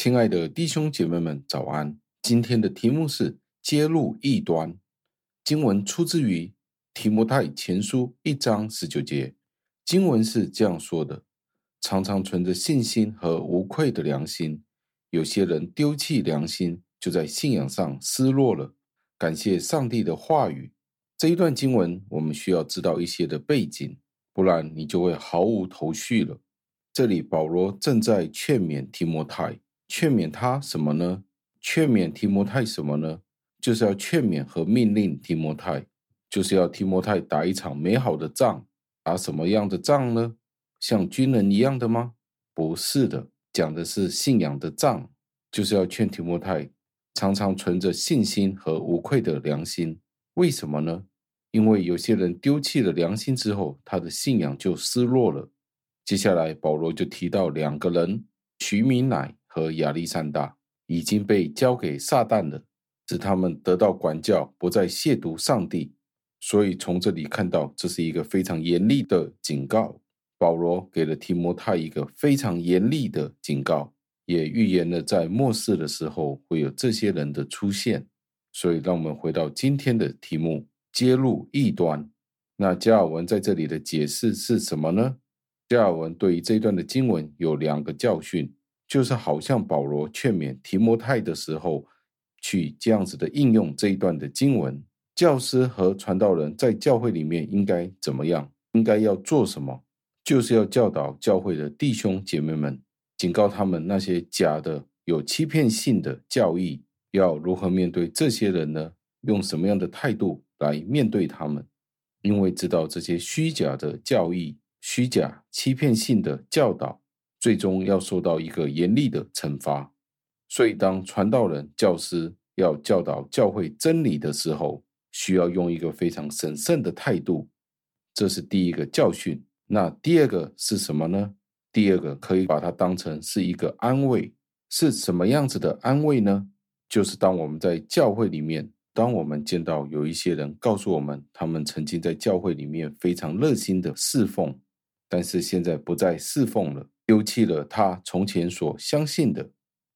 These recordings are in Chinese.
亲爱的弟兄姐妹们，早安！今天的题目是揭露异端。经文出自于提摩太前书一章十九节。经文是这样说的：常常存着信心和无愧的良心。有些人丢弃良心，就在信仰上失落了。感谢上帝的话语。这一段经文，我们需要知道一些的背景，不然你就会毫无头绪了。这里保罗正在劝勉提摩太。劝勉他什么呢？劝勉提摩太什么呢？就是要劝勉和命令提摩太，就是要提摩太打一场美好的仗。打什么样的仗呢？像军人一样的吗？不是的，讲的是信仰的仗，就是要劝提摩太常常存着信心和无愧的良心。为什么呢？因为有些人丢弃了良心之后，他的信仰就失落了。接下来保罗就提到两个人，徐明乃。和亚历山大已经被交给撒旦了，使他们得到管教，不再亵渎上帝。所以从这里看到，这是一个非常严厉的警告。保罗给了提摩太一个非常严厉的警告，也预言了在末世的时候会有这些人的出现。所以，让我们回到今天的题目：揭露异端。那加尔文在这里的解释是什么呢？加尔文对于这一段的经文有两个教训。就是好像保罗劝勉提摩太的时候，去这样子的应用这一段的经文。教师和传道人在教会里面应该怎么样？应该要做什么？就是要教导教会的弟兄姐妹们，警告他们那些假的、有欺骗性的教义，要如何面对这些人呢？用什么样的态度来面对他们？因为知道这些虚假的教义、虚假欺骗性的教导。最终要受到一个严厉的惩罚，所以当传道人、教师要教导教会真理的时候，需要用一个非常审慎的态度。这是第一个教训。那第二个是什么呢？第二个可以把它当成是一个安慰，是什么样子的安慰呢？就是当我们在教会里面，当我们见到有一些人告诉我们，他们曾经在教会里面非常热心的侍奉，但是现在不再侍奉了。丢弃了他从前所相信的，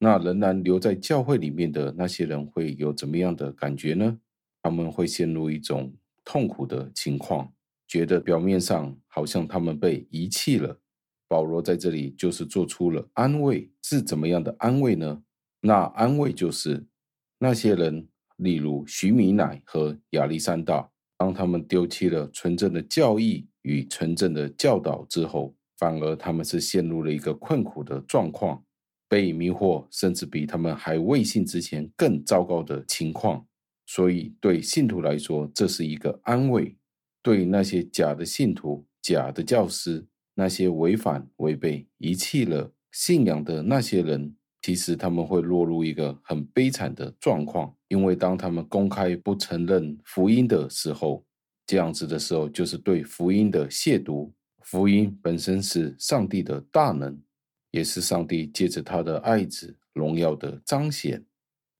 那仍然留在教会里面的那些人会有怎么样的感觉呢？他们会陷入一种痛苦的情况，觉得表面上好像他们被遗弃了。保罗在这里就是做出了安慰，是怎么样的安慰呢？那安慰就是那些人，例如徐米乃和亚历山大，当他们丢弃了纯正的教义与纯正的教导之后。反而他们是陷入了一个困苦的状况，被迷惑，甚至比他们还未信之前更糟糕的情况。所以对信徒来说，这是一个安慰；对那些假的信徒、假的教师、那些违反、违背、遗弃了信仰的那些人，其实他们会落入一个很悲惨的状况，因为当他们公开不承认福音的时候，这样子的时候，就是对福音的亵渎。福音本身是上帝的大能，也是上帝借着他的爱子荣耀的彰显。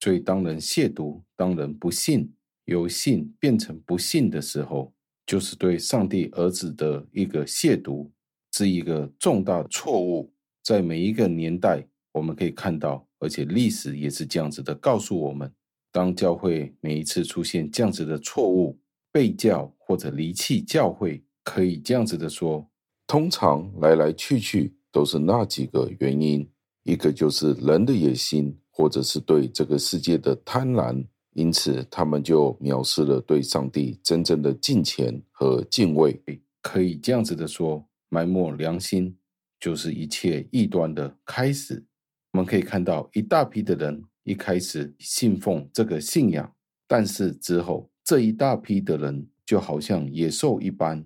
所以，当人亵渎，当人不信，由信变成不信的时候，就是对上帝儿子的一个亵渎，是一个重大错误。在每一个年代，我们可以看到，而且历史也是这样子的告诉我们：当教会每一次出现这样子的错误，背教或者离弃教会，可以这样子的说。通常来来去去都是那几个原因，一个就是人的野心，或者是对这个世界的贪婪，因此他们就藐视了对上帝真正的敬虔和敬畏。可以这样子的说，埋没良心就是一切异端的开始。我们可以看到一大批的人一开始信奉这个信仰，但是之后这一大批的人就好像野兽一般。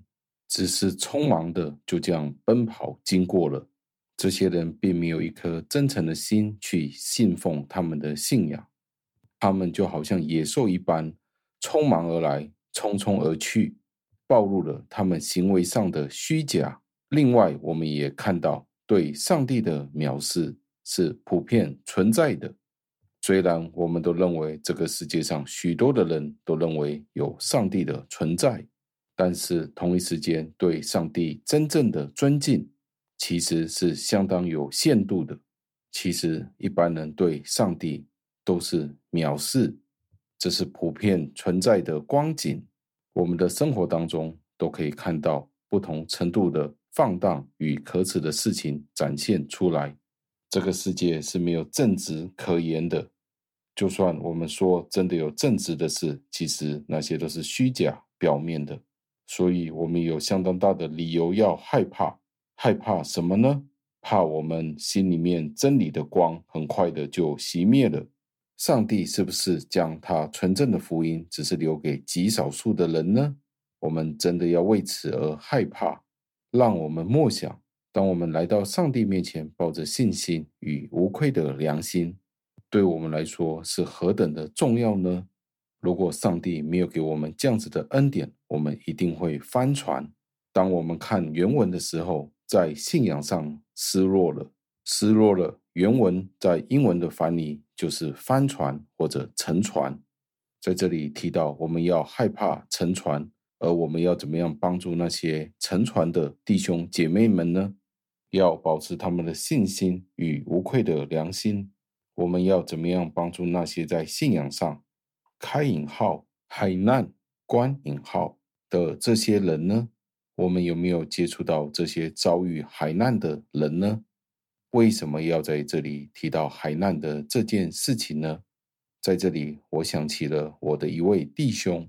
只是匆忙的就这样奔跑经过了，这些人并没有一颗真诚的心去信奉他们的信仰，他们就好像野兽一般，匆忙而来，匆匆而去，暴露了他们行为上的虚假。另外，我们也看到对上帝的藐视是普遍存在的，虽然我们都认为这个世界上许多的人都认为有上帝的存在。但是同一时间，对上帝真正的尊敬，其实是相当有限度的。其实一般人对上帝都是藐视，这是普遍存在的光景。我们的生活当中都可以看到不同程度的放荡与可耻的事情展现出来。这个世界是没有正直可言的。就算我们说真的有正直的事，其实那些都是虚假、表面的。所以，我们有相当大的理由要害怕。害怕什么呢？怕我们心里面真理的光很快的就熄灭了。上帝是不是将他纯正的福音只是留给极少数的人呢？我们真的要为此而害怕？让我们默想：当我们来到上帝面前，抱着信心与无愧的良心，对我们来说是何等的重要呢？如果上帝没有给我们这样子的恩典，我们一定会翻船。当我们看原文的时候，在信仰上失落了，失落了。原文在英文的翻译就是翻船或者沉船。在这里提到，我们要害怕沉船，而我们要怎么样帮助那些沉船的弟兄姐妹们呢？要保持他们的信心与无愧的良心。我们要怎么样帮助那些在信仰上开引号海难关引号的这些人呢？我们有没有接触到这些遭遇海难的人呢？为什么要在这里提到海难的这件事情呢？在这里，我想起了我的一位弟兄，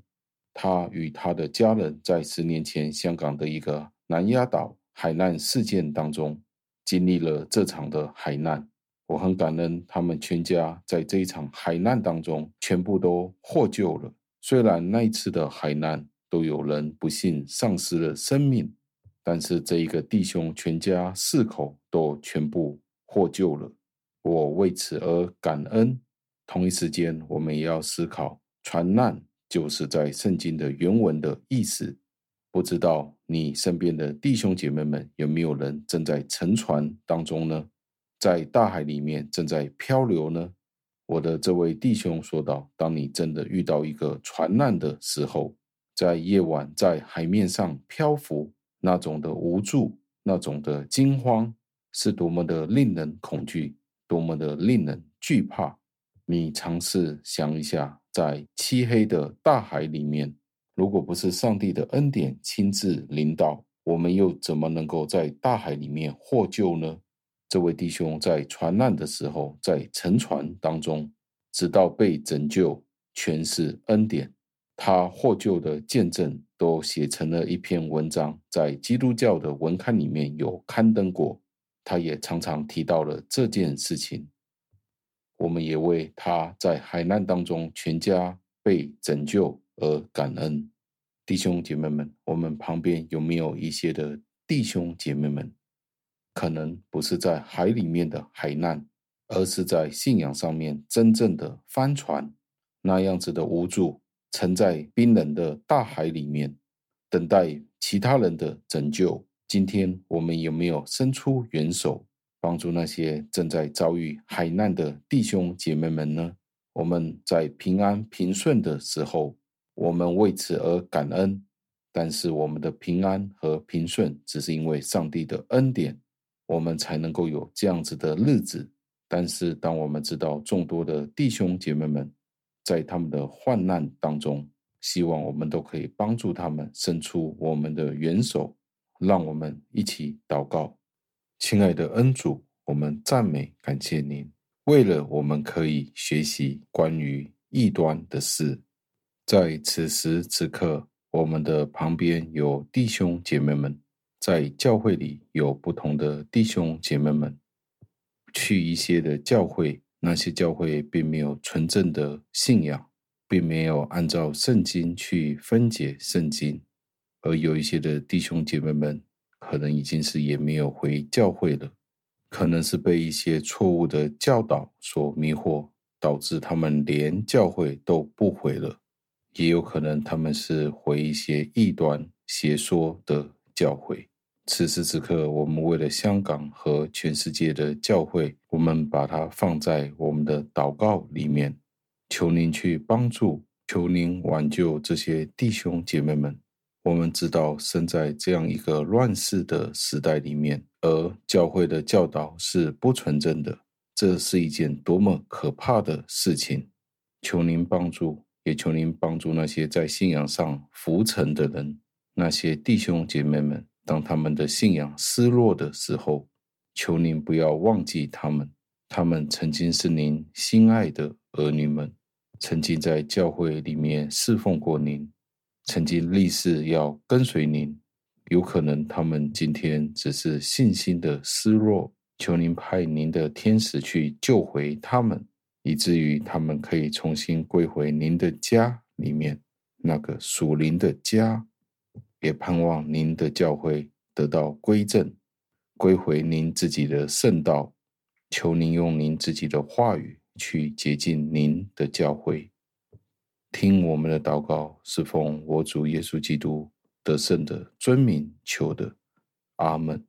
他与他的家人在十年前香港的一个南丫岛海难事件当中，经历了这场的海难。我很感恩他们全家在这一场海难当中全部都获救了。虽然那一次的海难，都有人不幸丧失了生命，但是这一个弟兄全家四口都全部获救了，我为此而感恩。同一时间，我们也要思考“船难”就是在圣经的原文的意思。不知道你身边的弟兄姐妹们有没有人正在沉船当中呢？在大海里面正在漂流呢？我的这位弟兄说道：“当你真的遇到一个船难的时候。”在夜晚，在海面上漂浮，那种的无助，那种的惊慌，是多么的令人恐惧，多么的令人惧怕。你尝试想一下，在漆黑的大海里面，如果不是上帝的恩典亲自领导，我们又怎么能够在大海里面获救呢？这位弟兄在船难的时候，在沉船当中，直到被拯救，全是恩典。他获救的见证都写成了一篇文章，在基督教的文刊里面有刊登过。他也常常提到了这件事情。我们也为他在海难当中全家被拯救而感恩。弟兄姐妹们，我们旁边有没有一些的弟兄姐妹们，可能不是在海里面的海难，而是在信仰上面真正的帆船，那样子的无助。沉在冰冷的大海里面，等待其他人的拯救。今天我们有没有伸出援手，帮助那些正在遭遇海难的弟兄姐妹们呢？我们在平安平顺的时候，我们为此而感恩。但是我们的平安和平顺，只是因为上帝的恩典，我们才能够有这样子的日子。但是当我们知道众多的弟兄姐妹们，在他们的患难当中，希望我们都可以帮助他们，伸出我们的援手，让我们一起祷告。亲爱的恩主，我们赞美感谢您，为了我们可以学习关于异端的事，在此时此刻，我们的旁边有弟兄姐妹们，在教会里有不同的弟兄姐妹们，去一些的教会。那些教会并没有纯正的信仰，并没有按照圣经去分解圣经，而有一些的弟兄姐妹们，可能已经是也没有回教会了，可能是被一些错误的教导所迷惑，导致他们连教会都不回了，也有可能他们是回一些异端邪说的教会。此时此刻，我们为了香港和全世界的教会，我们把它放在我们的祷告里面，求您去帮助，求您挽救这些弟兄姐妹们。我们知道，生在这样一个乱世的时代里面，而教会的教导是不纯正的，这是一件多么可怕的事情！求您帮助，也求您帮助那些在信仰上浮沉的人，那些弟兄姐妹们，当他们的信仰失落的时候，求您不要忘记他们。他们曾经是您心爱的儿女们，曾经在教会里面侍奉过您，曾经立誓要跟随您。有可能他们今天只是信心的失落，求您派您的天使去救回他们，以至于他们可以重新归回您的家里面，那个属灵的家。也盼望您的教会得到归正，归回您自己的圣道。求您用您自己的话语去洁净您的教会。听我们的祷告，是奉我主耶稣基督得胜的尊名求的，阿门。